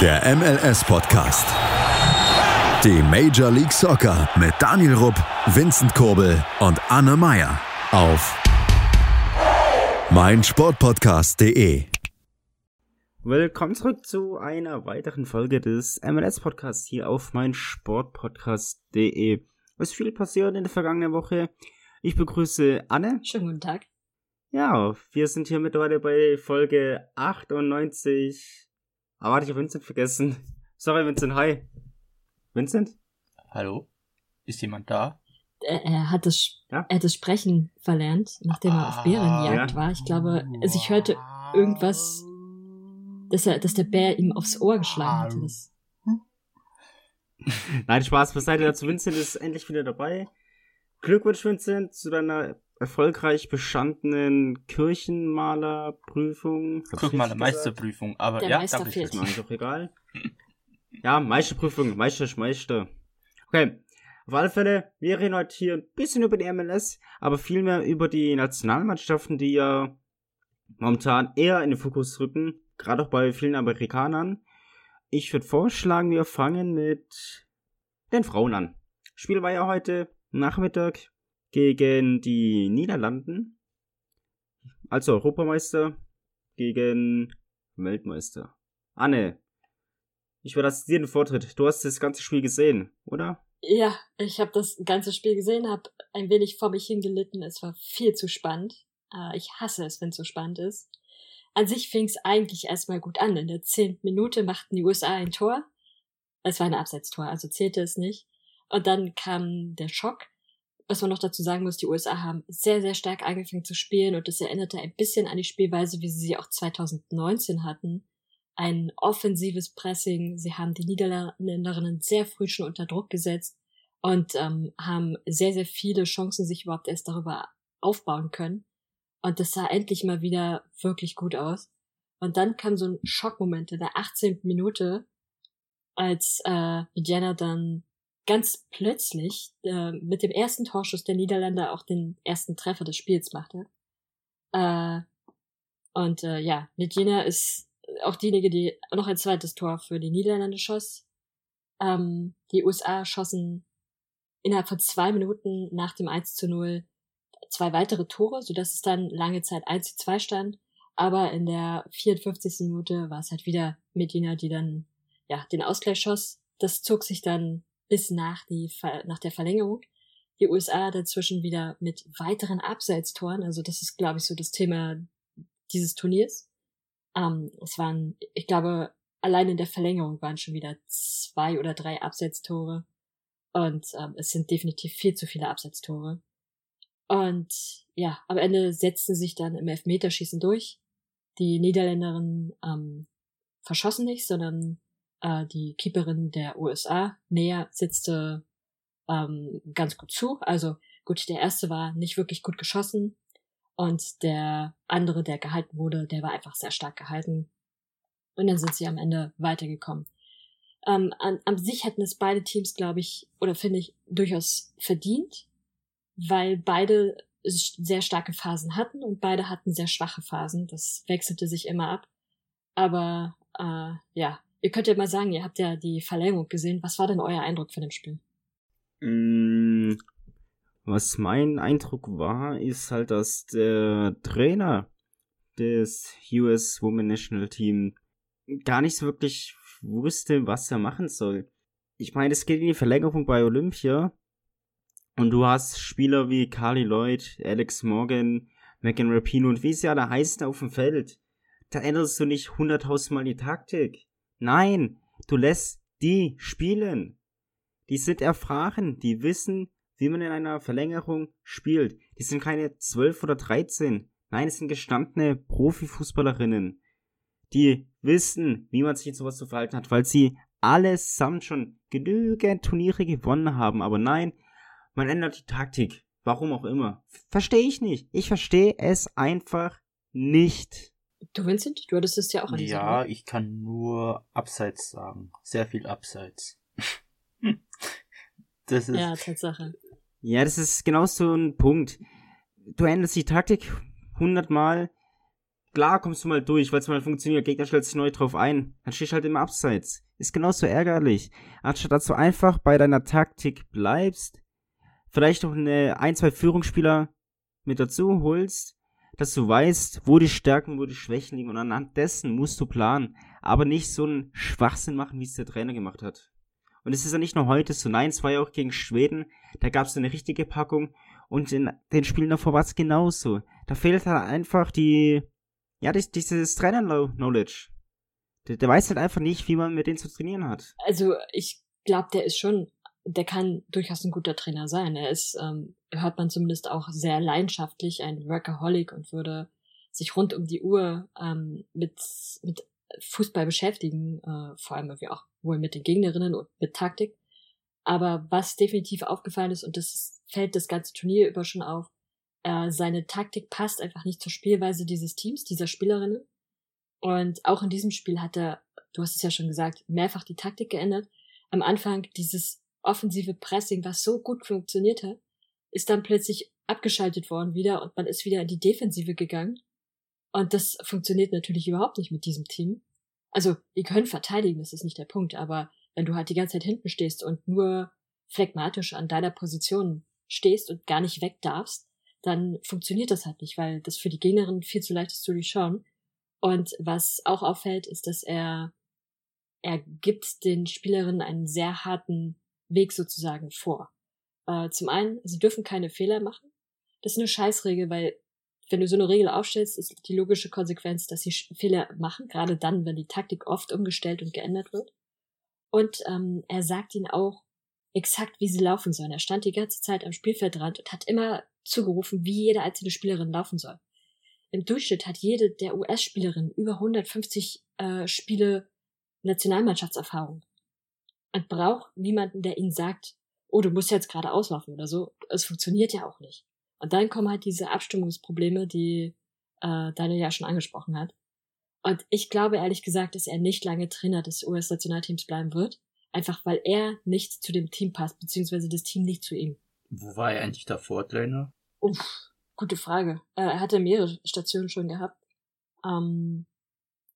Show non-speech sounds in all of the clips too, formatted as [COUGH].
Der MLS-Podcast. Die Major League Soccer mit Daniel Rupp, Vincent Kurbel und Anne Meyer auf meinsportpodcast.de. Willkommen zurück zu einer weiteren Folge des MLS-Podcasts hier auf meinsportpodcast.de. Es ist viel passiert in der vergangenen Woche. Ich begrüße Anne. Schönen guten Tag. Ja, wir sind hier mittlerweile bei Folge 98 Ah, warte, ich habe Vincent vergessen. Sorry, Vincent, hi. Vincent? Hallo? Ist jemand da? Er, er hat das, ja? er hat das Sprechen verlernt, nachdem er auf Bärenjagd ah, ja. war. Ich glaube, also ich hörte irgendwas, dass er, dass der Bär ihm aufs Ohr geschlagen hatte. Das. Nein, Spaß beiseite dazu. Vincent ist endlich wieder dabei. Glückwunsch, Vincent, zu deiner erfolgreich bestandenen Kirchenmalerprüfung. Kirchenmalermeisterprüfung, aber Der ja, Meister danke fehlt. Ist doch egal. ja, Meisterprüfung, Meister, Meister. Okay. Auf alle Fälle, wir reden heute hier ein bisschen über die MLS, aber vielmehr über die Nationalmannschaften, die ja momentan eher in den Fokus rücken, gerade auch bei vielen Amerikanern. Ich würde vorschlagen, wir fangen mit den Frauen an. Spiel war ja heute Nachmittag gegen die Niederlanden als Europameister gegen Weltmeister. Anne, ich überlasse dir den Vortritt. Du hast das ganze Spiel gesehen, oder? Ja, ich habe das ganze Spiel gesehen, habe ein wenig vor mich hingelitten. Es war viel zu spannend. Äh, ich hasse es, wenn es so spannend ist. An sich fing es eigentlich erstmal gut an. In der zehnten Minute machten die USA ein Tor. Es war ein Abseitstor, also zählte es nicht. Und dann kam der Schock was man noch dazu sagen muss, die USA haben sehr, sehr stark angefangen zu spielen und das erinnerte ein bisschen an die Spielweise, wie sie sie auch 2019 hatten. Ein offensives Pressing. Sie haben die Niederländerinnen sehr früh schon unter Druck gesetzt und ähm, haben sehr, sehr viele Chancen sich überhaupt erst darüber aufbauen können. Und das sah endlich mal wieder wirklich gut aus. Und dann kam so ein Schockmoment in der 18. Minute, als äh, Jenna dann ganz plötzlich äh, mit dem ersten Torschuss der Niederländer auch den ersten Treffer des Spiels machte. Äh, und äh, ja, Medina ist auch diejenige, die noch ein zweites Tor für die Niederlande schoss. Ähm, die USA schossen innerhalb von zwei Minuten nach dem 1 zu 0 zwei weitere Tore, sodass es dann lange Zeit 1 zu 2 stand. Aber in der 54. Minute war es halt wieder Medina, die dann ja den Ausgleich schoss. Das zog sich dann bis nach, die, nach der Verlängerung. Die USA dazwischen wieder mit weiteren Abseitstoren. Also das ist, glaube ich, so das Thema dieses Turniers. Ähm, es waren, ich glaube, allein in der Verlängerung waren schon wieder zwei oder drei Abseitstore. Und ähm, es sind definitiv viel zu viele Abseitstore. Und ja, am Ende setzten sich dann im Elfmeterschießen durch. Die Niederländerinnen ähm, verschossen nicht, sondern äh, die Keeperin der USA näher sitzte ähm, ganz gut zu. Also gut, der erste war nicht wirklich gut geschossen und der andere, der gehalten wurde, der war einfach sehr stark gehalten. Und dann sind sie am Ende weitergekommen. Ähm, an, an sich hätten es beide Teams, glaube ich, oder finde ich, durchaus verdient, weil beide sehr starke Phasen hatten und beide hatten sehr schwache Phasen. Das wechselte sich immer ab. Aber äh, ja, Ihr könnt ja mal sagen, ihr habt ja die Verlängerung gesehen. Was war denn euer Eindruck von dem Spiel? Mm, was mein Eindruck war, ist halt, dass der Trainer des US Women National Team gar nicht so wirklich wusste, was er machen soll. Ich meine, es geht in die Verlängerung bei Olympia und du hast Spieler wie Carly Lloyd, Alex Morgan, Megan Rapino und wie sie alle heißen auf dem Feld. Da änderst du nicht hunderttausendmal die Taktik. Nein, du lässt die spielen. Die sind erfahren, die wissen, wie man in einer Verlängerung spielt. Die sind keine zwölf oder dreizehn. Nein, es sind gestandene Profifußballerinnen, die wissen, wie man sich in sowas zu verhalten hat, weil sie allesamt schon genügend Turniere gewonnen haben. Aber nein, man ändert die Taktik. Warum auch immer. Verstehe ich nicht. Ich verstehe es einfach nicht. Du, Vincent, du hattest es ja auch angesehen. Ja, ich kann nur Abseits sagen. Sehr viel Abseits. [LAUGHS] das ist. Ja, Tatsache. Ja, das ist genau so ein Punkt. Du änderst die Taktik hundertmal. klar kommst du mal durch, weil es mal funktioniert, Gegner stellt sich neu drauf ein, dann stehst du halt im Abseits. Ist genauso ärgerlich. Anstatt dass du einfach bei deiner Taktik bleibst, vielleicht noch eine, ein, zwei Führungsspieler mit dazu holst, dass du weißt, wo die Stärken, wo die Schwächen liegen und anhand dessen musst du planen, aber nicht so einen Schwachsinn machen, wie es der Trainer gemacht hat. Und es ist ja nicht nur heute so, nein, es war ja auch gegen Schweden, da gab es eine richtige Packung und in den Spielen davor war es genauso. Da fehlt halt einfach die, ja, das, dieses Trainer-Knowledge. Der, der weiß halt einfach nicht, wie man mit denen zu trainieren hat. Also ich glaube, der ist schon, der kann durchaus ein guter Trainer sein. Er ist, ähm, hört man zumindest auch sehr leidenschaftlich, ein Workaholic und würde sich rund um die Uhr ähm, mit, mit Fußball beschäftigen, äh, vor allem irgendwie auch wohl mit den Gegnerinnen und mit Taktik. Aber was definitiv aufgefallen ist, und das fällt das ganze Turnier über schon auf, äh, seine Taktik passt einfach nicht zur Spielweise dieses Teams, dieser Spielerinnen. Und auch in diesem Spiel hat er, du hast es ja schon gesagt, mehrfach die Taktik geändert. Am Anfang dieses offensive Pressing, was so gut funktioniert hat, ist dann plötzlich abgeschaltet worden wieder und man ist wieder in die Defensive gegangen. Und das funktioniert natürlich überhaupt nicht mit diesem Team. Also, ihr könnt verteidigen, das ist nicht der Punkt, aber wenn du halt die ganze Zeit hinten stehst und nur phlegmatisch an deiner Position stehst und gar nicht weg darfst, dann funktioniert das halt nicht, weil das für die Gegnerin viel zu leicht ist zu durchschauen. Und was auch auffällt, ist, dass er, er gibt den Spielerinnen einen sehr harten Weg sozusagen vor. Äh, zum einen, sie dürfen keine Fehler machen. Das ist eine Scheißregel, weil wenn du so eine Regel aufstellst, ist die logische Konsequenz, dass sie Fehler machen, gerade dann, wenn die Taktik oft umgestellt und geändert wird. Und ähm, er sagt ihnen auch exakt, wie sie laufen sollen. Er stand die ganze Zeit am Spielfeldrand und hat immer zugerufen, wie jede einzelne Spielerin laufen soll. Im Durchschnitt hat jede der US-Spielerinnen über 150 äh, Spiele Nationalmannschaftserfahrung braucht niemanden, der ihnen sagt, oh, du musst jetzt gerade auslaufen oder so. Es funktioniert ja auch nicht. Und dann kommen halt diese Abstimmungsprobleme, die äh, Daniel ja schon angesprochen hat. Und ich glaube ehrlich gesagt, dass er nicht lange Trainer des US-Nationalteams bleiben wird. Einfach weil er nicht zu dem Team passt, beziehungsweise das Team nicht zu ihm. Wo war er eigentlich davor Trainer? Uff, gute Frage. Äh, er hatte mehrere Stationen schon gehabt. Ähm,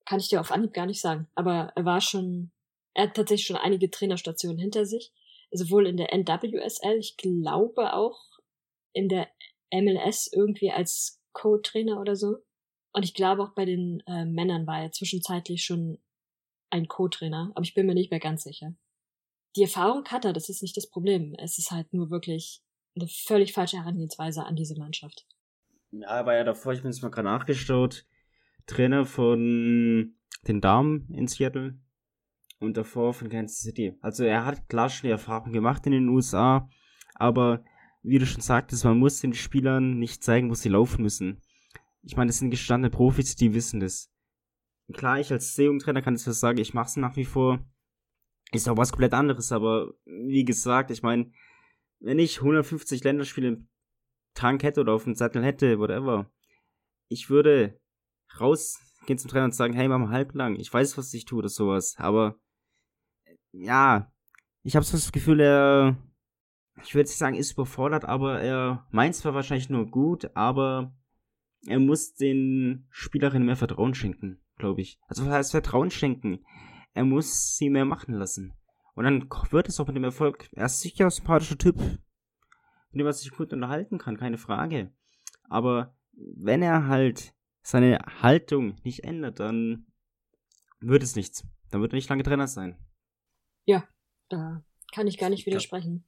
kann ich dir auf Anhieb gar nicht sagen. Aber er war schon, er hat tatsächlich schon einige Trainerstationen hinter sich. Sowohl in der NWSL, ich glaube auch in der MLS irgendwie als Co-Trainer oder so. Und ich glaube auch bei den äh, Männern war er zwischenzeitlich schon ein Co-Trainer, aber ich bin mir nicht mehr ganz sicher. Die Erfahrung hat er, das ist nicht das Problem. Es ist halt nur wirklich eine völlig falsche Herangehensweise an diese Mannschaft. Ja, er war ja davor, ich bin jetzt mal gerade nachgeschaut, Trainer von den Damen in Seattle und davor von Kansas City. Also er hat klar schon die Erfahrung gemacht in den USA, aber wie du schon sagtest, man muss den Spielern nicht zeigen, wo sie laufen müssen. Ich meine, das sind gestandene Profis, die wissen das. Klar, ich als Sehungtrainer kann das was sagen, ich mache es nach wie vor. Ist auch was komplett anderes, aber wie gesagt, ich meine, wenn ich 150 Länderspiele im Tank hätte oder auf dem Sattel hätte, whatever, ich würde rausgehen zum Trainer und sagen, hey, mach mal halblang, ich weiß, was ich tue oder sowas, aber ja, ich habe so das Gefühl, er ich würde nicht sagen, ist überfordert, aber er meint zwar wahrscheinlich nur gut, aber er muss den Spielerinnen mehr Vertrauen schenken, glaube ich. Also was heißt Vertrauen schenken? Er muss sie mehr machen lassen. Und dann wird es auch mit dem Erfolg. Er ist sicher ein sympathischer Typ, mit dem man sich gut unterhalten kann, keine Frage. Aber wenn er halt seine Haltung nicht ändert, dann wird es nichts. Dann wird er nicht lange Trainer sein. Ja, da kann ich gar nicht widersprechen.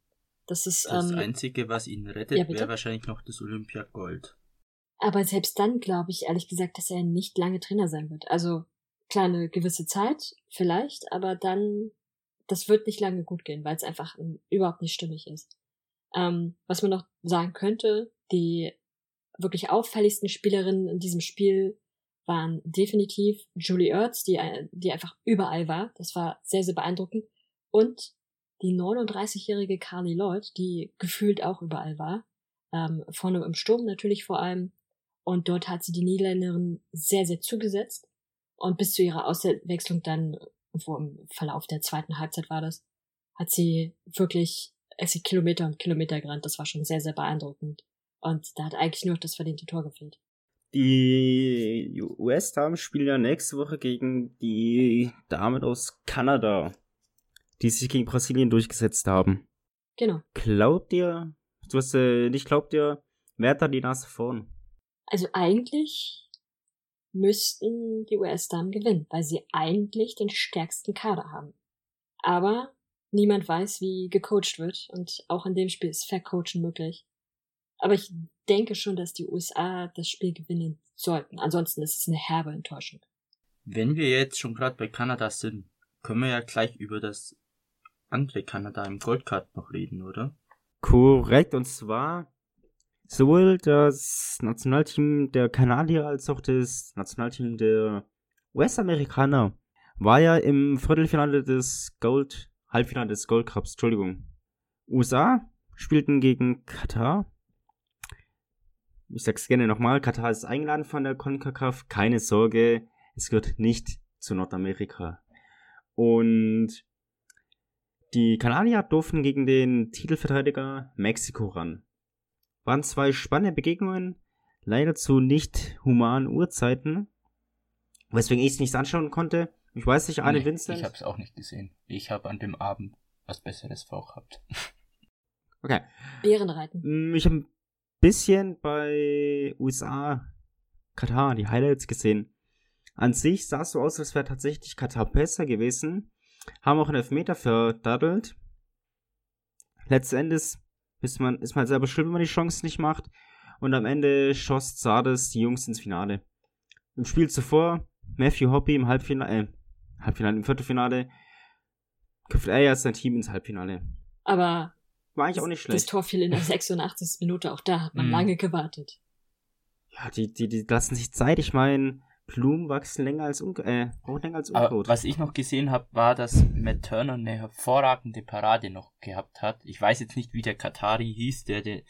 Das ist. Das ähm, Einzige, was ihn rettet, ja, wäre wahrscheinlich noch das Olympiagold. Aber selbst dann glaube ich ehrlich gesagt, dass er nicht lange Trainer sein wird. Also klar, eine gewisse Zeit vielleicht, aber dann, das wird nicht lange gut gehen, weil es einfach ähm, überhaupt nicht stimmig ist. Ähm, was man noch sagen könnte, die wirklich auffälligsten Spielerinnen in diesem Spiel waren definitiv Julie Ertz, die, äh, die einfach überall war. Das war sehr, sehr beeindruckend. Und die 39-jährige Carly Lloyd, die gefühlt auch überall war. Ähm, vorne im Sturm natürlich vor allem. Und dort hat sie die Niederländerin sehr, sehr zugesetzt. Und bis zu ihrer Auswechslung dann, wo im Verlauf der zweiten Halbzeit war das, hat sie wirklich, es sie Kilometer und Kilometer gerannt. Das war schon sehr, sehr beeindruckend. Und da hat eigentlich nur das verdiente Tor gefehlt. Die US-Damen spielen ja nächste Woche gegen die Damen aus Kanada, die sich gegen Brasilien durchgesetzt haben. Genau. Glaubt ihr, du hast äh, nicht glaubt ihr, wer hat da die Nase vorn? Also eigentlich müssten die US-Damen gewinnen, weil sie eigentlich den stärksten Kader haben. Aber niemand weiß, wie gecoacht wird und auch in dem Spiel ist Vercoachen möglich. Aber ich denke schon, dass die USA das Spiel gewinnen sollten. Ansonsten ist es eine herbe Enttäuschung. Wenn wir jetzt schon gerade bei Kanada sind, können wir ja gleich über das andere Kanada im Goldcard noch reden, oder? Korrekt, und zwar sowohl das Nationalteam der Kanadier als auch das Nationalteam der US-Amerikaner war ja im Viertelfinale des Gold, Halbfinale des Gold Cups, Entschuldigung. USA spielten gegen Katar ich sag's gerne nochmal, Katar ist eingeladen von der CONCACAF. Keine Sorge, es gehört nicht zu Nordamerika. Und die Kanadier durften gegen den Titelverteidiger Mexiko ran. Waren zwei spannende Begegnungen, leider zu nicht humanen Uhrzeiten, weswegen ich es nicht anschauen konnte. Ich weiß nicht, Arne Nee, Vincent. Ich habe es auch nicht gesehen. Ich habe an dem Abend was Besseres vorgehabt. [LAUGHS] Okay. Bärenreiten. Mm, Ich habe ein bisschen bei USA, Katar, die Highlights gesehen. An sich sah es so aus, als wäre tatsächlich Katar besser gewesen. Haben auch einen Elfmeter verdaddelt. Letzten Endes ist man, ist man selber schlimm, wenn man die Chance nicht macht. Und am Ende schoss Zardes die Jungs ins Finale. Im Spiel zuvor, Matthew Hoppy im Halbfinale, äh, Halbfinale, im Viertelfinale, köpft er ja sein Team ins Halbfinale. Aber War eigentlich auch nicht schlecht. das Tor fiel in der [LAUGHS] 86. Minute. Auch da hat man Mhm. lange gewartet. Ja, die, die, die lassen sich Zeit. Ich meine, Blumen wachsen länger als Unkraut. Äh, brauchen länger als Aber Unkraut. was ich noch gesehen habe, war, dass Matt Turner eine hervorragende Parade noch gehabt hat. Ich weiß jetzt nicht, wie der Katari hieß, der, der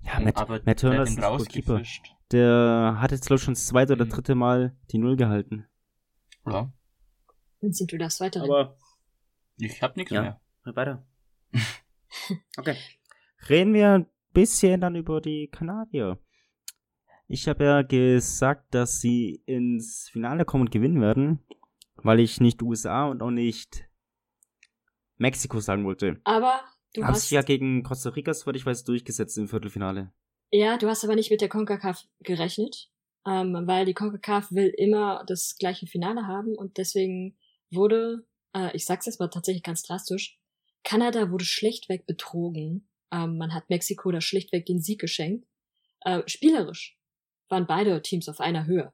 ja, Matt, aber Matt Turner der ist den ein. Der hat jetzt, glaube ich, schon das zweite oder Mhm. dritte Mal die Null gehalten. Ja, Vincent, du darfst weiterreden. Aber, ich habe nichts Ja. mehr. weiter. [LAUGHS] okay. Reden wir ein bisschen dann über die Kanadier. Ich habe ja gesagt, dass sie ins Finale kommen und gewinnen werden, weil ich nicht USA und auch nicht Mexiko sagen wollte. aber du Haben hast, ja gegen Costa Rica, soweit ich weiß, durchgesetzt im Viertelfinale. ja, du hast aber nicht mit der CONCACAF gerechnet, ähm, weil die CONCACAF will immer das gleiche Finale haben und deswegen wurde, äh, ich sag's jetzt mal tatsächlich ganz drastisch, Kanada wurde schlichtweg betrogen. Ähm, man hat Mexiko da schlichtweg den Sieg geschenkt. Äh, spielerisch waren beide Teams auf einer Höhe.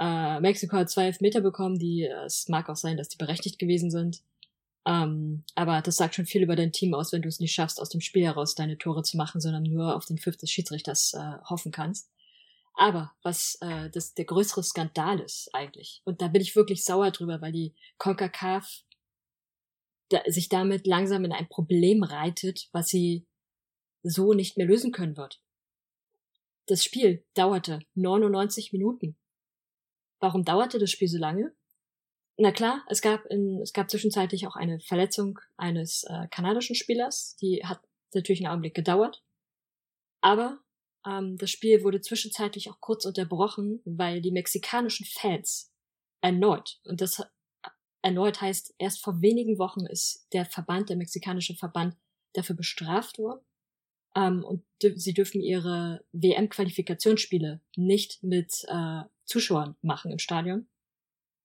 Äh, Mexiko hat zwei Elfmeter bekommen, die, äh, es mag auch sein, dass die berechtigt gewesen sind. Ähm, aber das sagt schon viel über dein Team aus, wenn du es nicht schaffst, aus dem Spiel heraus deine Tore zu machen, sondern nur auf den des Schiedsrichters äh, hoffen kannst. Aber was äh, das der größere Skandal ist eigentlich, und da bin ich wirklich sauer drüber, weil die CONCACAF da, sich damit langsam in ein Problem reitet, was sie so nicht mehr lösen können wird. Das Spiel dauerte 99 Minuten. Warum dauerte das Spiel so lange? Na klar, es gab in, es gab zwischenzeitlich auch eine Verletzung eines äh, kanadischen Spielers, die hat natürlich einen Augenblick gedauert. Aber ähm, das Spiel wurde zwischenzeitlich auch kurz unterbrochen, weil die mexikanischen Fans erneut, und das erneut heißt, erst vor wenigen Wochen ist der Verband, der mexikanische Verband, dafür bestraft worden. Ähm, und sie dürfen ihre WM-Qualifikationsspiele nicht mit äh, Zuschauern machen im Stadion.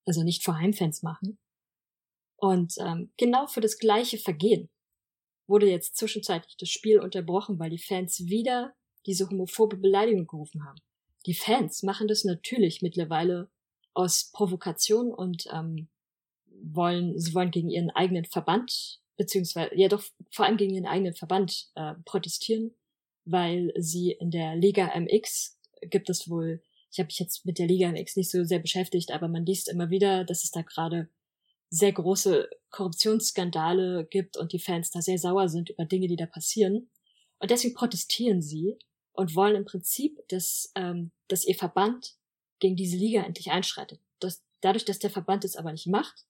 Also nicht vor Heimfans machen. Und ähm, genau für das gleiche Vergehen wurde jetzt zwischenzeitlich das Spiel unterbrochen, weil die Fans wieder diese homophobe Beleidigung gerufen haben. Die Fans machen das natürlich mittlerweile aus Provokation und ähm, wollen, sie wollen gegen ihren eigenen Verband, beziehungsweise, ja doch, vor allem gegen ihren eigenen Verband äh, protestieren, weil sie in der Liga MX gibt es wohl, ich habe mich jetzt mit der Liga MX nicht so sehr beschäftigt, aber man liest immer wieder, dass es da gerade sehr große Korruptionsskandale gibt und die Fans da sehr sauer sind über Dinge, die da passieren. Und deswegen protestieren sie und wollen im Prinzip, dass, ähm, dass ihr Verband gegen diese Liga endlich einschreitet. Das, dadurch, dass der Verband es aber nicht macht,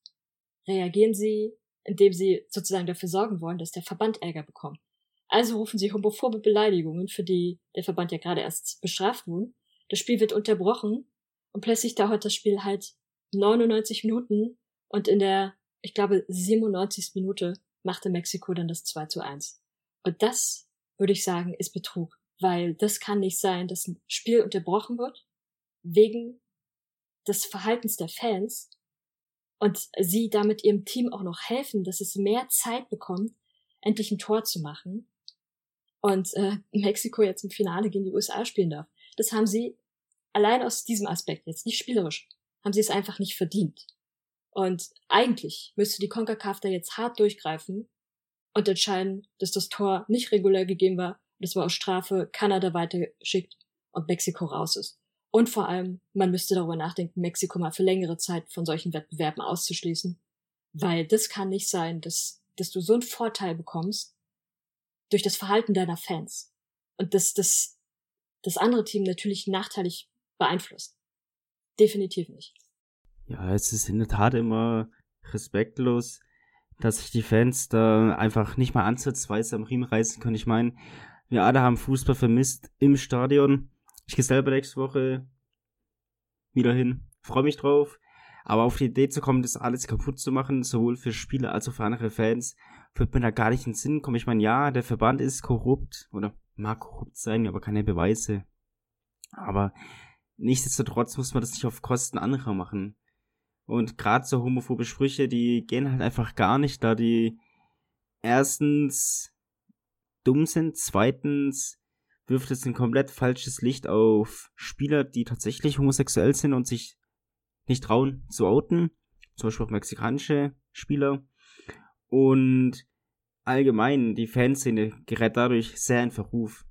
reagieren sie, indem sie sozusagen dafür sorgen wollen, dass der Verband Ärger bekommt. Also rufen sie homophobe Beleidigungen, für die der Verband ja gerade erst bestraft wurde, Das Spiel wird unterbrochen und plötzlich dauert das Spiel halt 99 Minuten und in der, ich glaube, 97. Minute machte Mexiko dann das 2 zu 1. Und das, würde ich sagen, ist Betrug. Weil das kann nicht sein, dass ein Spiel unterbrochen wird wegen des Verhaltens der Fans und sie damit ihrem Team auch noch helfen, dass es mehr Zeit bekommt, endlich ein Tor zu machen und äh, Mexiko jetzt im Finale gegen die USA spielen darf. Das haben sie allein aus diesem Aspekt jetzt, nicht spielerisch, haben sie es einfach nicht verdient. Und eigentlich müsste die CONCACAF da jetzt hart durchgreifen und entscheiden, dass das Tor nicht regulär gegeben war, das war aus Strafe Kanada weitergeschickt und Mexiko raus ist. Und vor allem, man müsste darüber nachdenken, Mexiko mal für längere Zeit von solchen Wettbewerben auszuschließen. Weil das kann nicht sein, dass, dass du so einen Vorteil bekommst durch das Verhalten deiner Fans. Und dass das, das andere Team natürlich nachteilig beeinflusst. Definitiv nicht. Ja, es ist in der Tat immer respektlos, dass sich die Fans da einfach nicht mal ansatzweise am Riemen reißen können. Ich meine, wir alle haben Fußball vermisst im Stadion. Ich gehe selber nächste Woche wieder hin. Freue mich drauf. Aber auf die Idee zu kommen, das alles kaputt zu machen, sowohl für Spieler als auch für andere Fans, wird mir da gar nicht in den Sinn kommen. Ich meine, ja, der Verband ist korrupt oder mag korrupt sein, aber keine Beweise. Aber nichtsdestotrotz muss man das nicht auf Kosten anderer machen. Und gerade so homophobe Sprüche, die gehen halt einfach gar nicht, da die erstens dumm sind, zweitens wirft es ein komplett falsches Licht auf Spieler, die tatsächlich homosexuell sind und sich nicht trauen zu outen. Zum Beispiel auch mexikanische Spieler. Und allgemein, die Fanszene gerät dadurch sehr in Verruf.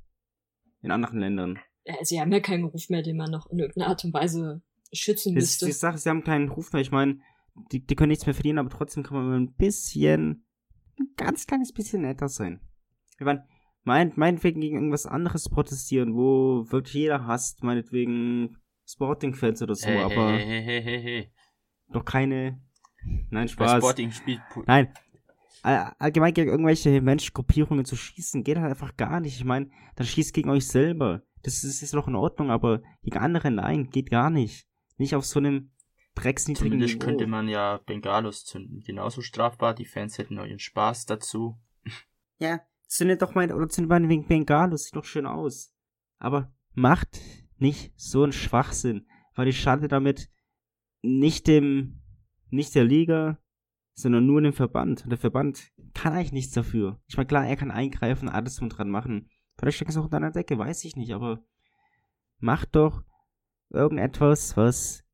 In anderen Ländern. Sie haben ja keinen Ruf mehr, den man noch in irgendeiner Art und Weise schützen müsste. die Sache, sie haben keinen Ruf mehr. Ich meine, die, die können nichts mehr verdienen, aber trotzdem kann man ein bisschen, ein ganz kleines bisschen netter sein. Ich meine, mein, meinetwegen gegen irgendwas anderes protestieren, wo wirklich jeder hasst, meinetwegen Sporting-Fans oder so, Hey, aber hey, hey, hey, hey, hey. doch keine. Nein, Bei Spaß. Sporting spielt Nein. All- Allgemein gegen irgendwelche Menschengruppierungen zu schießen, geht halt einfach gar nicht. Ich meine, dann schießt gegen euch selber. Das ist, ist noch in Ordnung, aber gegen andere nein, geht gar nicht. Nicht auf so einem drecksniedrigen Zumindest Niveau. könnte man ja Bengalos zünden. Genauso strafbar, die Fans hätten auch ihren Spaß dazu. Ja, zündet doch mal, oder zündet mal wegen Bengalos, sieht doch schön aus. Aber macht nicht so einen Schwachsinn, weil ich schade damit nicht dem, nicht der Liga, sondern nur dem Verband. Und der Verband kann eigentlich nichts dafür. Ich meine, klar, er kann eingreifen, alles drum dran machen. Vielleicht steckt es auch unter einer Decke, weiß ich nicht, aber macht doch irgendetwas, was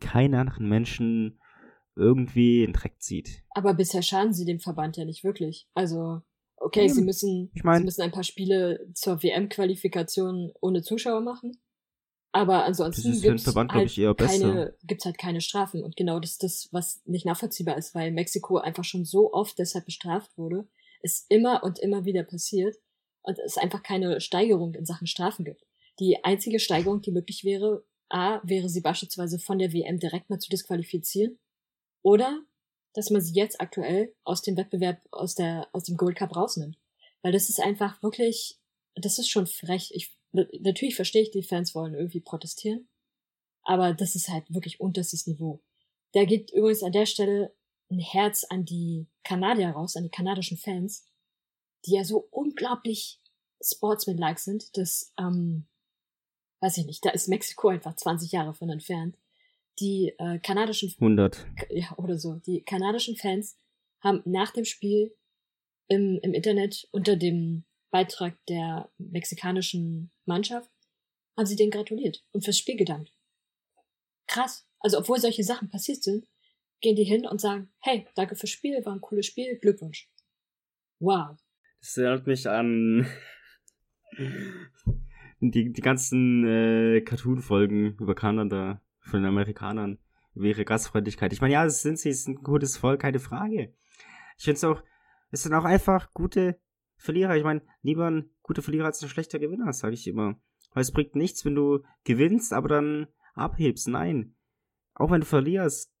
keinen anderen Menschen irgendwie in Dreck zieht. Aber bisher schaden sie dem Verband ja nicht wirklich. Also, okay, Eben. sie müssen, Ich mein- sie müssen ein paar Spiele zur WM-Qualifikation ohne Zuschauer machen. Aber ansonsten ist gibt's Verband, halt ich, keine, gibt's halt keine Strafen. Und genau das ist das, was nicht nachvollziehbar ist, weil Mexiko einfach schon so oft deshalb bestraft wurde, es immer und immer wieder passiert und es einfach keine Steigerung in Sachen Strafen gibt. Die einzige Steigerung, die möglich wäre, A, wäre sie beispielsweise von der WM direkt mal zu disqualifizieren oder dass man sie jetzt aktuell aus dem Wettbewerb, aus der, aus dem Gold Cup rausnimmt. Weil das ist einfach wirklich, das ist schon frech. Ich, natürlich verstehe ich, die Fans wollen irgendwie protestieren. Aber das ist halt wirklich unterstes Niveau. Da geht übrigens an der Stelle ein Herz an die Kanadier raus, an die kanadischen Fans, die ja so unglaublich sportsmanlike sind, dass, ähm, weiß ich nicht, da ist Mexiko einfach 20 Jahre von entfernt. Die äh, kanadischen 100. ja, oder so. Die kanadischen Fans haben nach dem Spiel im, im Internet unter dem Beitrag der mexikanischen Mannschaft, haben sie denen gratuliert und fürs Spiel gedankt. Krass. Also, obwohl solche Sachen passiert sind, gehen die hin und sagen, hey, danke fürs Spiel, war ein cooles Spiel, Glückwunsch. Wow. Das erinnert mich an [LAUGHS] die, die ganzen äh, Cartoon-Folgen über Kanada von den Amerikanern, ihre Gastfreundlichkeit. Ich meine, ja, das sind sie, es sind ein gutes Volk, keine Frage. Ich finde es auch, es sind auch einfach gute Verlierer. Ich meine, lieber ein guter Verlierer als ein schlechter Gewinner, sage ich immer. Weil es bringt nichts, wenn du gewinnst, aber dann abhebst. Nein. Auch wenn du verlierst,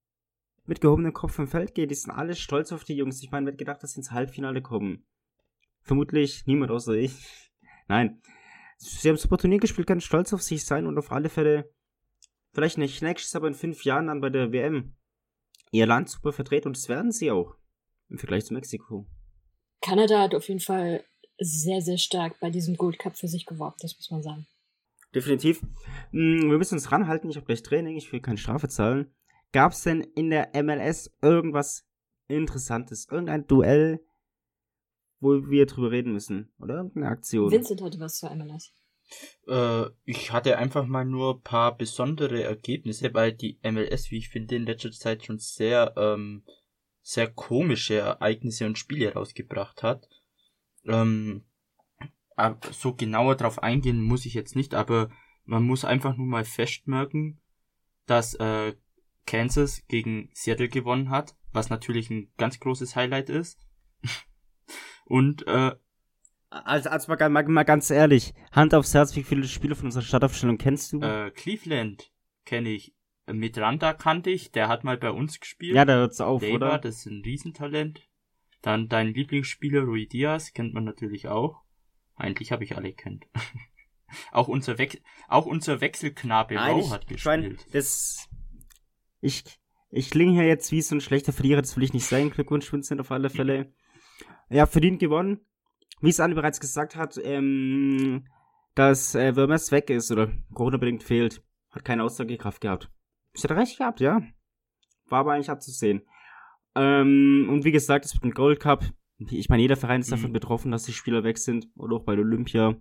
mit gehobenem Kopf vom Feld geht, die sind alle stolz auf die Jungs. Ich meine, wer hat gedacht, dass sie ins Halbfinale kommen? Vermutlich niemand außer ich. [LAUGHS] Nein. sie haben super Turnier gespielt, ganz stolz auf sich sein und auf alle Fälle, vielleicht nicht nächstes, aber in fünf Jahren dann bei der WM ihr Land super vertreten und das werden sie auch im Vergleich zu Mexiko. Kanada hat auf jeden Fall sehr, sehr stark bei diesem Gold Cup für sich geworben, das muss man sagen. Definitiv. Mm, Wir müssen uns ranhalten, ich habe gleich Training, ich will keine Strafe zahlen. Gab es denn in der MLS irgendwas Interessantes? Irgendein Duell, wo wir drüber reden müssen? Oder irgendeine Aktion? Vincent hatte was zur MLS. Äh, ich hatte einfach mal nur ein paar besondere Ergebnisse, weil die MLS, wie ich finde, in letzter Zeit schon sehr, ähm, sehr komische Ereignisse und Spiele rausgebracht hat. Ähm, so genauer drauf eingehen muss ich jetzt nicht, aber man muss einfach nur mal festmerken, dass äh, Kansas gegen Seattle gewonnen hat, was natürlich ein ganz großes Highlight ist. [LAUGHS] Und äh, Also, also mal, mal, mal ganz ehrlich, Hand aufs Herz, wie viele Spiele von unserer Startaufstellung kennst du? Äh, Cleveland kenne ich. Miranda kannte ich, der hat mal bei uns gespielt. ja, da hört's auf, Deva, oder? das ist ein Riesentalent. Dann dein Lieblingsspieler Rui Diaz kennt man natürlich auch. Eigentlich habe ich alle kennt. [LAUGHS] auch unser Wex auch unser Wechselknabe Nein, ich, hat ich gespielt. das. Ich, ich klinge hier jetzt wie so ein schlechter Verlierer, das will ich nicht sein. Glückwunsch, Vincent, auf alle Fälle. Ja, verdient gewonnen. Wie es Anne bereits gesagt hat, ähm, dass äh, Vermes weg ist oder Corona-bedingt fehlt, hat keine Aussagekraft gehabt. Ich hatte recht gehabt, ja. War aber eigentlich abzusehen. Ähm, und wie gesagt, es wird ein Gold Cup. Ich meine, jeder Verein ist davon Mhm. betroffen, dass die Spieler weg sind. Oder auch bei der Olympia.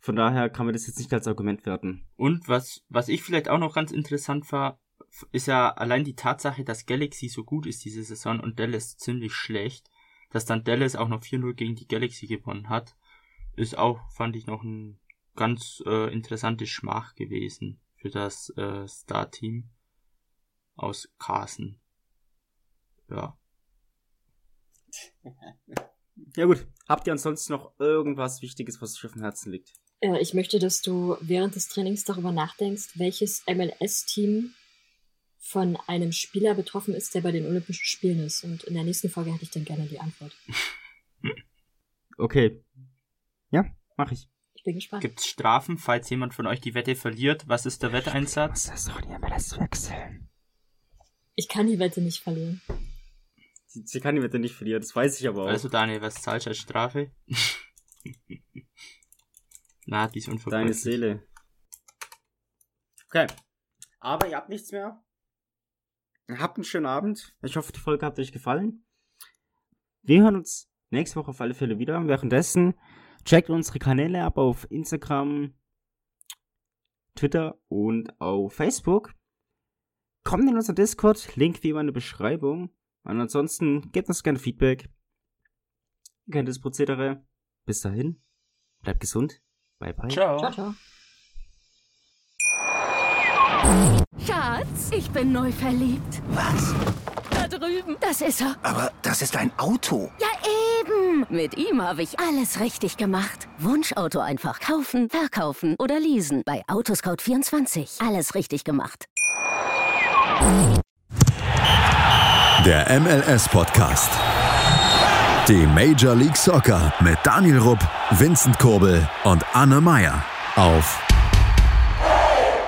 Von daher kann man das jetzt nicht als Argument werten. Und was, was ich vielleicht auch noch ganz interessant war, ist ja allein die Tatsache, dass Galaxy so gut ist diese Saison und Dallas ziemlich schlecht. Dass dann Dallas auch noch 4-0 gegen die Galaxy gewonnen hat, ist auch, fand ich, noch ein ganz äh, interessantes Schmach gewesen für das äh, Star-Team aus Carson. Ja. [LAUGHS] Ja gut, habt ihr ansonsten noch irgendwas Wichtiges, was euch auf dem Herzen liegt? Äh, ich möchte, dass du während des Trainings darüber nachdenkst, welches MLS-Team von einem Spieler betroffen ist, der bei den Olympischen Spielen ist. Und in der nächsten Folge hätte ich dann gerne die Antwort. [LAUGHS] Okay. Ja, mach ich. Ich bin gespannt. Gibt's Strafen, falls jemand von euch die Wette verliert? Was ist der Wetteinsatz? Das doch die MLS wechseln. Ich kann die Wette nicht verlieren. Sie, sie kann die Wette nicht verlieren, das weiß ich aber auch. Also Daniel, was zahlst du als Strafe? [LAUGHS] Na, die ist Deine unverkäuflich. Seele. Okay. Aber ihr habt nichts mehr. Habt einen schönen Abend. Ich hoffe, die Folge hat euch gefallen. Wir hören uns nächste Woche auf alle Fälle wieder. Währenddessen checkt unsere Kanäle ab auf Instagram, Twitter und auf Facebook. Kommt in unser Discord, Link wie immer in der Beschreibung. Und ansonsten gebt uns gerne Feedback. Ihr kennt das Prozedere. Bis dahin, bleibt gesund. Bye bye. Ciao. Ciao, ciao. Schatz, ich bin neu verliebt. Was? Da drüben. Das ist er. Aber das ist ein Auto. Ja, eben. Mit ihm habe ich alles richtig gemacht. Wunschauto einfach kaufen, verkaufen oder leasen. Bei Autoscout24. Alles richtig gemacht. Der MLS-Podcast. Die Major League Soccer mit Daniel Rupp, Vincent Kurbel und Anne Meyer auf